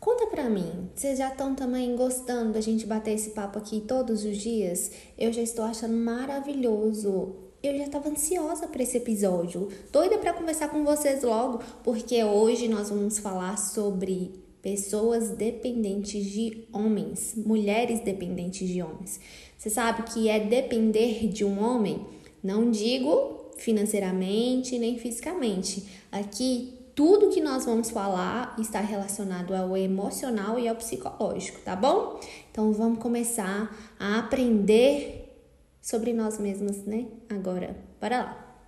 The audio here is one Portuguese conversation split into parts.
Conta pra mim, vocês já estão também gostando da gente bater esse papo aqui todos os dias? Eu já estou achando maravilhoso. Eu já estava ansiosa para esse episódio, doida para conversar com vocês logo, porque hoje nós vamos falar sobre pessoas dependentes de homens, mulheres dependentes de homens. Você sabe que é depender de um homem? Não digo financeiramente nem fisicamente. Aqui, tudo que nós vamos falar está relacionado ao emocional e ao psicológico, tá bom? Então vamos começar a aprender sobre nós mesmos, né? Agora, bora lá.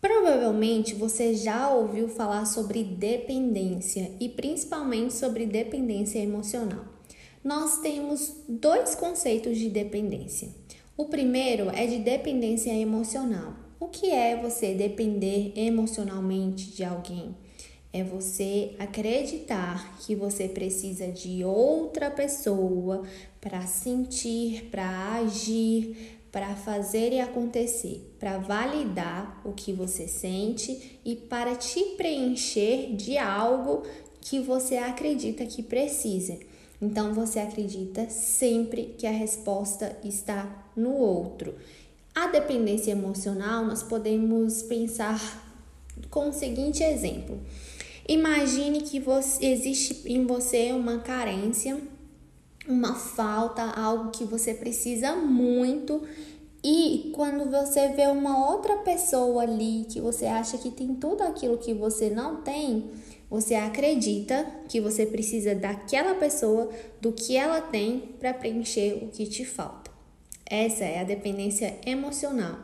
Provavelmente você já ouviu falar sobre dependência e principalmente sobre dependência emocional nós temos dois conceitos de dependência. O primeiro é de dependência emocional. O que é você depender emocionalmente de alguém? É você acreditar que você precisa de outra pessoa para sentir, para agir, para fazer e acontecer, para validar o que você sente e para te preencher de algo que você acredita que precisa. Então você acredita sempre que a resposta está no outro. A dependência emocional, nós podemos pensar com o seguinte exemplo. Imagine que você, existe em você uma carência, uma falta, algo que você precisa muito e quando você vê uma outra pessoa ali que você acha que tem tudo aquilo que você não tem, você acredita que você precisa daquela pessoa, do que ela tem para preencher o que te falta. Essa é a dependência emocional.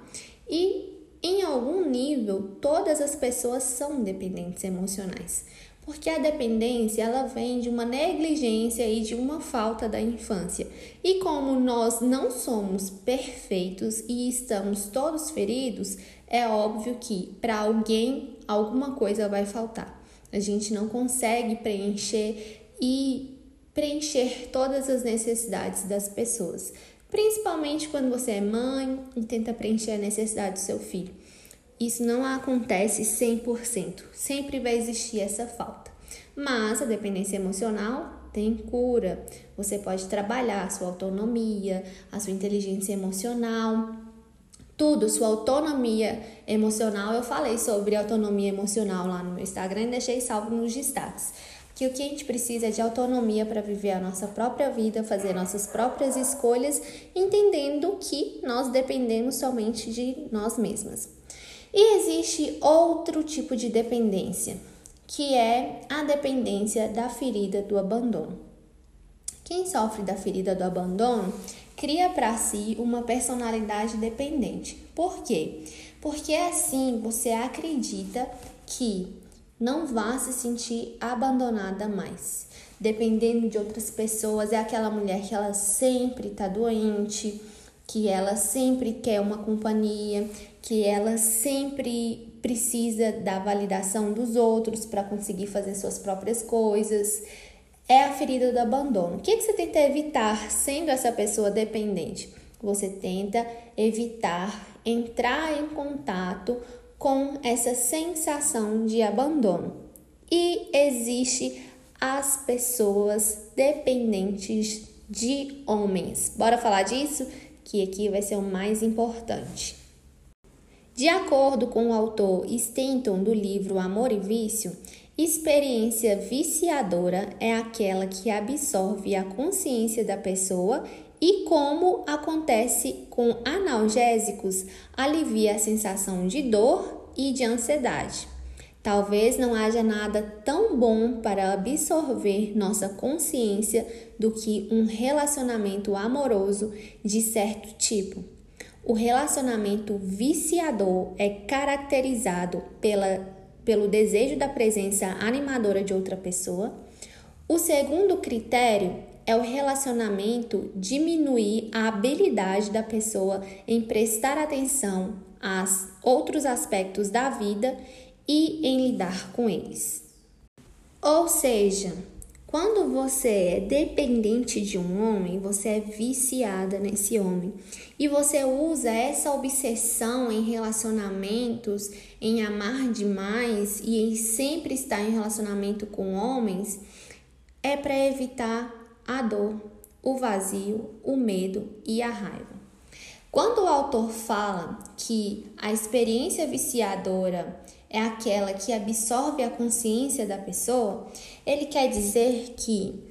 E em algum nível, todas as pessoas são dependentes emocionais. Porque a dependência ela vem de uma negligência e de uma falta da infância. E como nós não somos perfeitos e estamos todos feridos, é óbvio que para alguém alguma coisa vai faltar. A gente não consegue preencher e preencher todas as necessidades das pessoas, principalmente quando você é mãe e tenta preencher a necessidade do seu filho. Isso não acontece 100%, sempre vai existir essa falta. Mas a dependência emocional tem cura. Você pode trabalhar a sua autonomia, a sua inteligência emocional, tudo, sua autonomia emocional. Eu falei sobre autonomia emocional lá no meu Instagram e deixei salvo nos destaques. Que o que a gente precisa é de autonomia para viver a nossa própria vida, fazer nossas próprias escolhas, entendendo que nós dependemos somente de nós mesmas. E existe outro tipo de dependência, que é a dependência da ferida do abandono. Quem sofre da ferida do abandono cria para si uma personalidade dependente. Por quê? Porque assim você acredita que não vá se sentir abandonada mais. Dependendo de outras pessoas, é aquela mulher que ela sempre está doente, que ela sempre quer uma companhia, que ela sempre precisa da validação dos outros para conseguir fazer suas próprias coisas é a ferida do abandono. O que, que você tenta evitar sendo essa pessoa dependente? Você tenta evitar entrar em contato com essa sensação de abandono. E existe as pessoas dependentes de homens. Bora falar disso? Que aqui vai ser o mais importante. De acordo com o autor Stanton do livro Amor e Vício, Experiência viciadora é aquela que absorve a consciência da pessoa e, como acontece com analgésicos, alivia a sensação de dor e de ansiedade. Talvez não haja nada tão bom para absorver nossa consciência do que um relacionamento amoroso de certo tipo. O relacionamento viciador é caracterizado pela pelo desejo da presença animadora de outra pessoa. O segundo critério é o relacionamento diminuir a habilidade da pessoa em prestar atenção a outros aspectos da vida e em lidar com eles. Ou seja, quando você é dependente de um homem, você é viciada nesse homem e você usa essa obsessão em relacionamentos, em amar demais e em sempre estar em relacionamento com homens, é para evitar a dor, o vazio, o medo e a raiva. Quando o autor fala que a experiência viciadora é aquela que absorve a consciência da pessoa, ele quer dizer que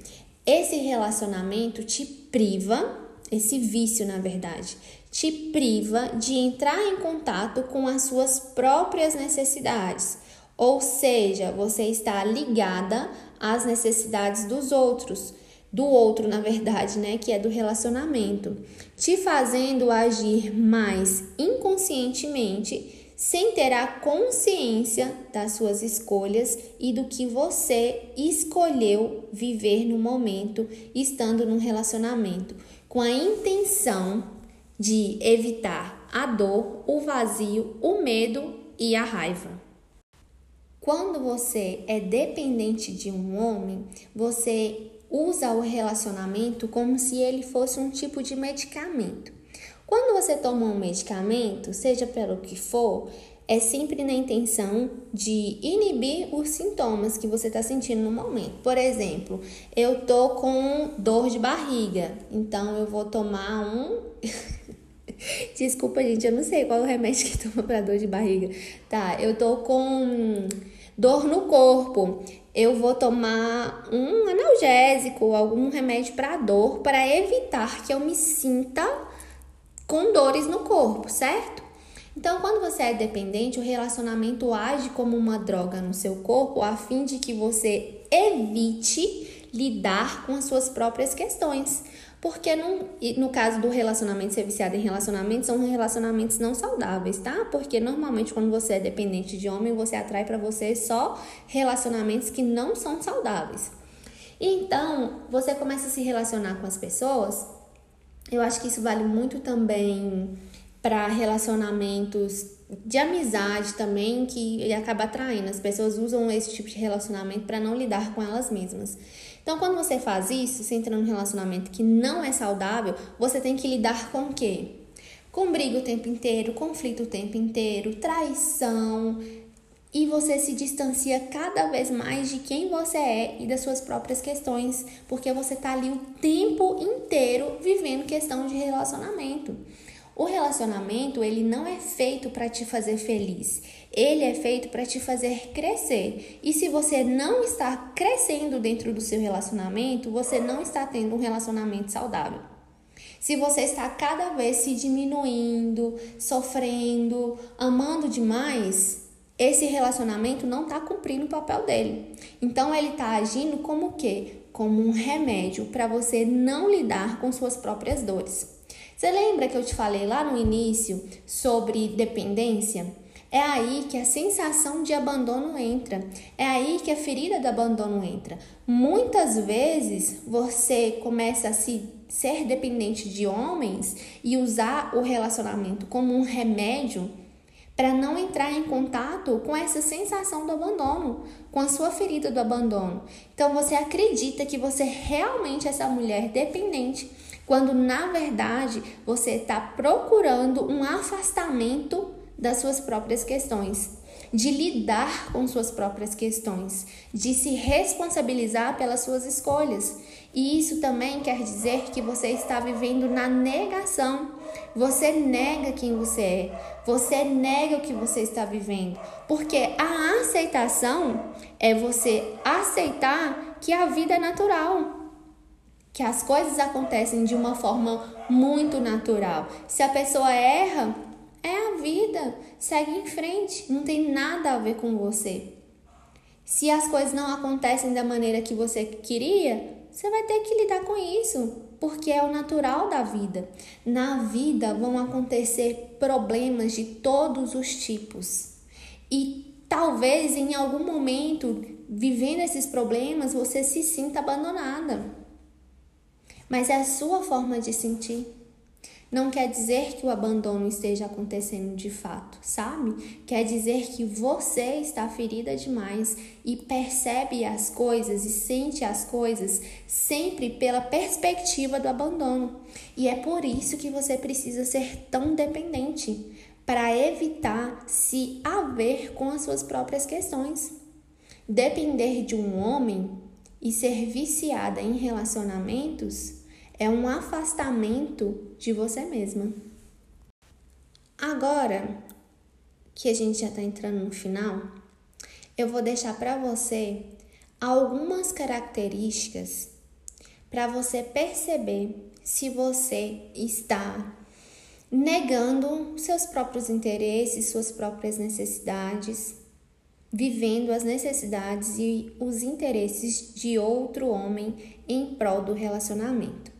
esse relacionamento te priva, esse vício na verdade, te priva de entrar em contato com as suas próprias necessidades. Ou seja, você está ligada às necessidades dos outros, do outro, na verdade, né, que é do relacionamento, te fazendo agir mais inconscientemente sem ter a consciência das suas escolhas e do que você escolheu viver no momento, estando num relacionamento, com a intenção de evitar a dor, o vazio, o medo e a raiva. Quando você é dependente de um homem, você usa o relacionamento como se ele fosse um tipo de medicamento. Quando você toma um medicamento, seja pelo que for, é sempre na intenção de inibir os sintomas que você está sentindo no momento. Por exemplo, eu tô com dor de barriga, então eu vou tomar um. Desculpa, gente, eu não sei qual é o remédio que toma para dor de barriga. Tá, eu tô com dor no corpo. Eu vou tomar um analgésico, algum remédio para dor, para evitar que eu me sinta com dores no corpo, certo? Então, quando você é dependente, o relacionamento age como uma droga no seu corpo a fim de que você evite lidar com as suas próprias questões. Porque no, no caso do relacionamento ser viciado em relacionamentos, são relacionamentos não saudáveis, tá? Porque normalmente quando você é dependente de homem, você atrai para você só relacionamentos que não são saudáveis. Então, você começa a se relacionar com as pessoas eu acho que isso vale muito também para relacionamentos de amizade também, que acaba atraindo. As pessoas usam esse tipo de relacionamento para não lidar com elas mesmas. Então, quando você faz isso, você entra num relacionamento que não é saudável, você tem que lidar com o quê? Com briga o tempo inteiro, conflito o tempo inteiro, traição, e você se distancia cada vez mais de quem você é e das suas próprias questões, porque você está ali o tempo inteiro vivendo questão de relacionamento. O relacionamento, ele não é feito para te fazer feliz. Ele é feito para te fazer crescer. E se você não está crescendo dentro do seu relacionamento, você não está tendo um relacionamento saudável. Se você está cada vez se diminuindo, sofrendo, amando demais, esse relacionamento não está cumprindo o papel dele. Então ele está agindo como o quê? Como um remédio para você não lidar com suas próprias dores. Você lembra que eu te falei lá no início sobre dependência? É aí que a sensação de abandono entra. É aí que a ferida do abandono entra. Muitas vezes você começa a se ser dependente de homens e usar o relacionamento como um remédio para não entrar em contato com essa sensação do abandono, com a sua ferida do abandono. Então você acredita que você realmente é essa mulher dependente, quando na verdade você está procurando um afastamento das suas próprias questões, de lidar com suas próprias questões, de se responsabilizar pelas suas escolhas. E isso também quer dizer que você está vivendo na negação. Você nega quem você é, você nega o que você está vivendo, porque a aceitação é você aceitar que a vida é natural, que as coisas acontecem de uma forma muito natural. Se a pessoa erra, é a vida, segue em frente, não tem nada a ver com você. Se as coisas não acontecem da maneira que você queria, você vai ter que lidar com isso, porque é o natural da vida. Na vida vão acontecer problemas de todos os tipos. E talvez em algum momento, vivendo esses problemas, você se sinta abandonada. mas é a sua forma de sentir. Não quer dizer que o abandono esteja acontecendo de fato, sabe? Quer dizer que você está ferida demais e percebe as coisas e sente as coisas sempre pela perspectiva do abandono. E é por isso que você precisa ser tão dependente para evitar se haver com as suas próprias questões. Depender de um homem e ser viciada em relacionamentos é um afastamento de você mesma. Agora que a gente já está entrando no final, eu vou deixar para você algumas características para você perceber se você está negando seus próprios interesses, suas próprias necessidades, vivendo as necessidades e os interesses de outro homem em prol do relacionamento.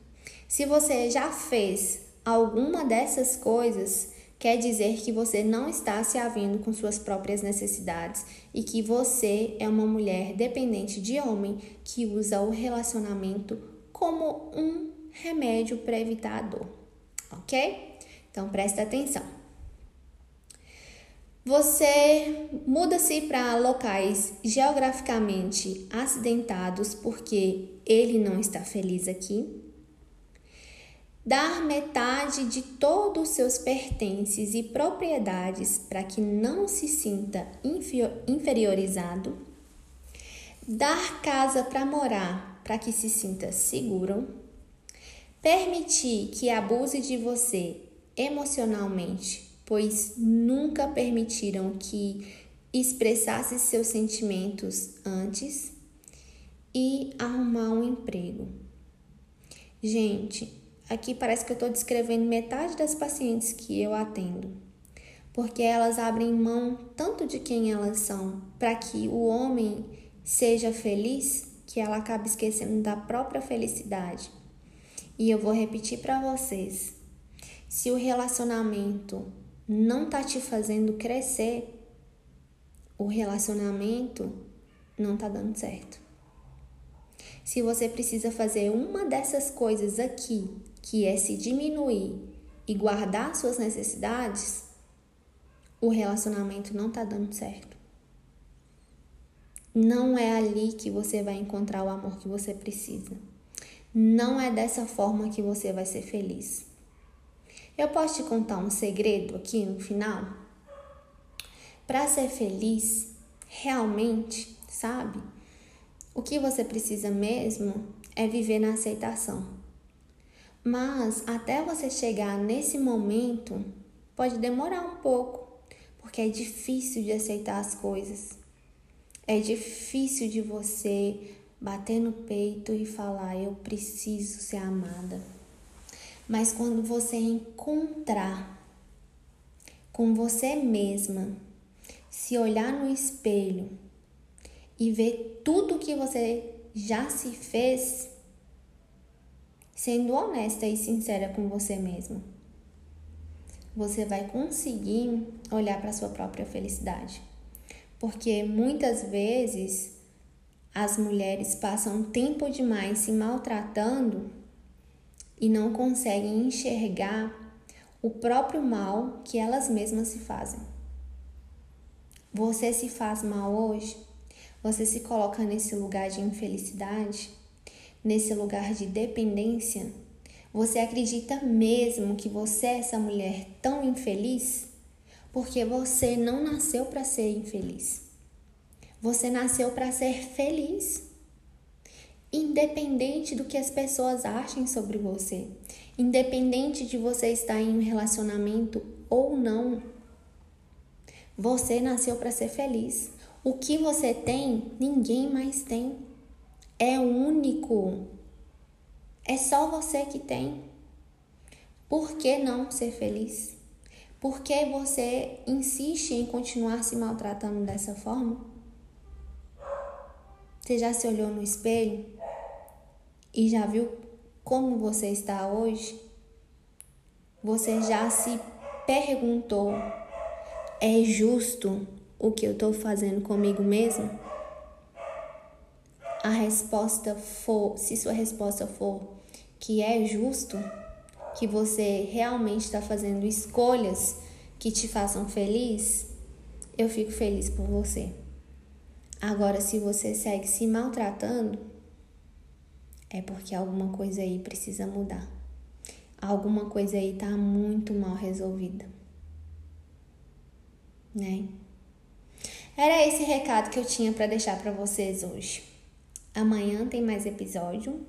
Se você já fez alguma dessas coisas, quer dizer que você não está se havendo com suas próprias necessidades e que você é uma mulher dependente de homem que usa o relacionamento como um remédio para evitar a dor, ok? Então presta atenção. Você muda-se para locais geograficamente acidentados porque ele não está feliz aqui dar metade de todos os seus pertences e propriedades para que não se sinta inferiorizado, dar casa para morar para que se sinta seguro, permitir que abuse de você emocionalmente, pois nunca permitiram que expressasse seus sentimentos antes. E arrumar um emprego. Gente, Aqui parece que eu estou descrevendo metade das pacientes que eu atendo, porque elas abrem mão tanto de quem elas são para que o homem seja feliz que ela acaba esquecendo da própria felicidade. E eu vou repetir para vocês: se o relacionamento não tá te fazendo crescer, o relacionamento não tá dando certo. Se você precisa fazer uma dessas coisas aqui que é se diminuir e guardar suas necessidades, o relacionamento não está dando certo. Não é ali que você vai encontrar o amor que você precisa. Não é dessa forma que você vai ser feliz. Eu posso te contar um segredo aqui no final? Para ser feliz, realmente, sabe? O que você precisa mesmo é viver na aceitação. Mas até você chegar nesse momento, pode demorar um pouco, porque é difícil de aceitar as coisas. É difícil de você bater no peito e falar: Eu preciso ser amada. Mas quando você encontrar com você mesma, se olhar no espelho e ver tudo que você já se fez, sendo honesta e sincera com você mesmo. Você vai conseguir olhar para sua própria felicidade. Porque muitas vezes as mulheres passam tempo demais se maltratando e não conseguem enxergar o próprio mal que elas mesmas se fazem. Você se faz mal hoje? Você se coloca nesse lugar de infelicidade? Nesse lugar de dependência? Você acredita mesmo que você é essa mulher tão infeliz? Porque você não nasceu para ser infeliz. Você nasceu para ser feliz. Independente do que as pessoas achem sobre você, independente de você estar em um relacionamento ou não, você nasceu para ser feliz. O que você tem, ninguém mais tem é único. É só você que tem. Por que não ser feliz? Por que você insiste em continuar se maltratando dessa forma? Você já se olhou no espelho e já viu como você está hoje? Você já se perguntou: é justo o que eu estou fazendo comigo mesmo? A resposta for, se sua resposta for que é justo, que você realmente está fazendo escolhas que te façam feliz, eu fico feliz por você. Agora, se você segue se maltratando, é porque alguma coisa aí precisa mudar. Alguma coisa aí tá muito mal resolvida. Né? Era esse recado que eu tinha para deixar para vocês hoje. Amanhã tem mais episódio.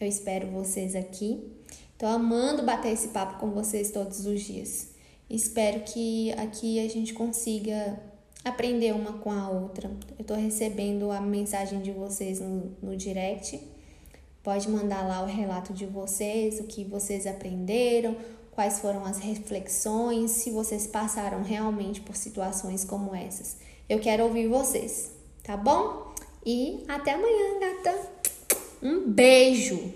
Eu espero vocês aqui. Tô amando bater esse papo com vocês todos os dias. Espero que aqui a gente consiga aprender uma com a outra. Eu tô recebendo a mensagem de vocês no, no direct. Pode mandar lá o relato de vocês, o que vocês aprenderam, quais foram as reflexões, se vocês passaram realmente por situações como essas. Eu quero ouvir vocês, tá bom? E até amanhã, gata. Um beijo!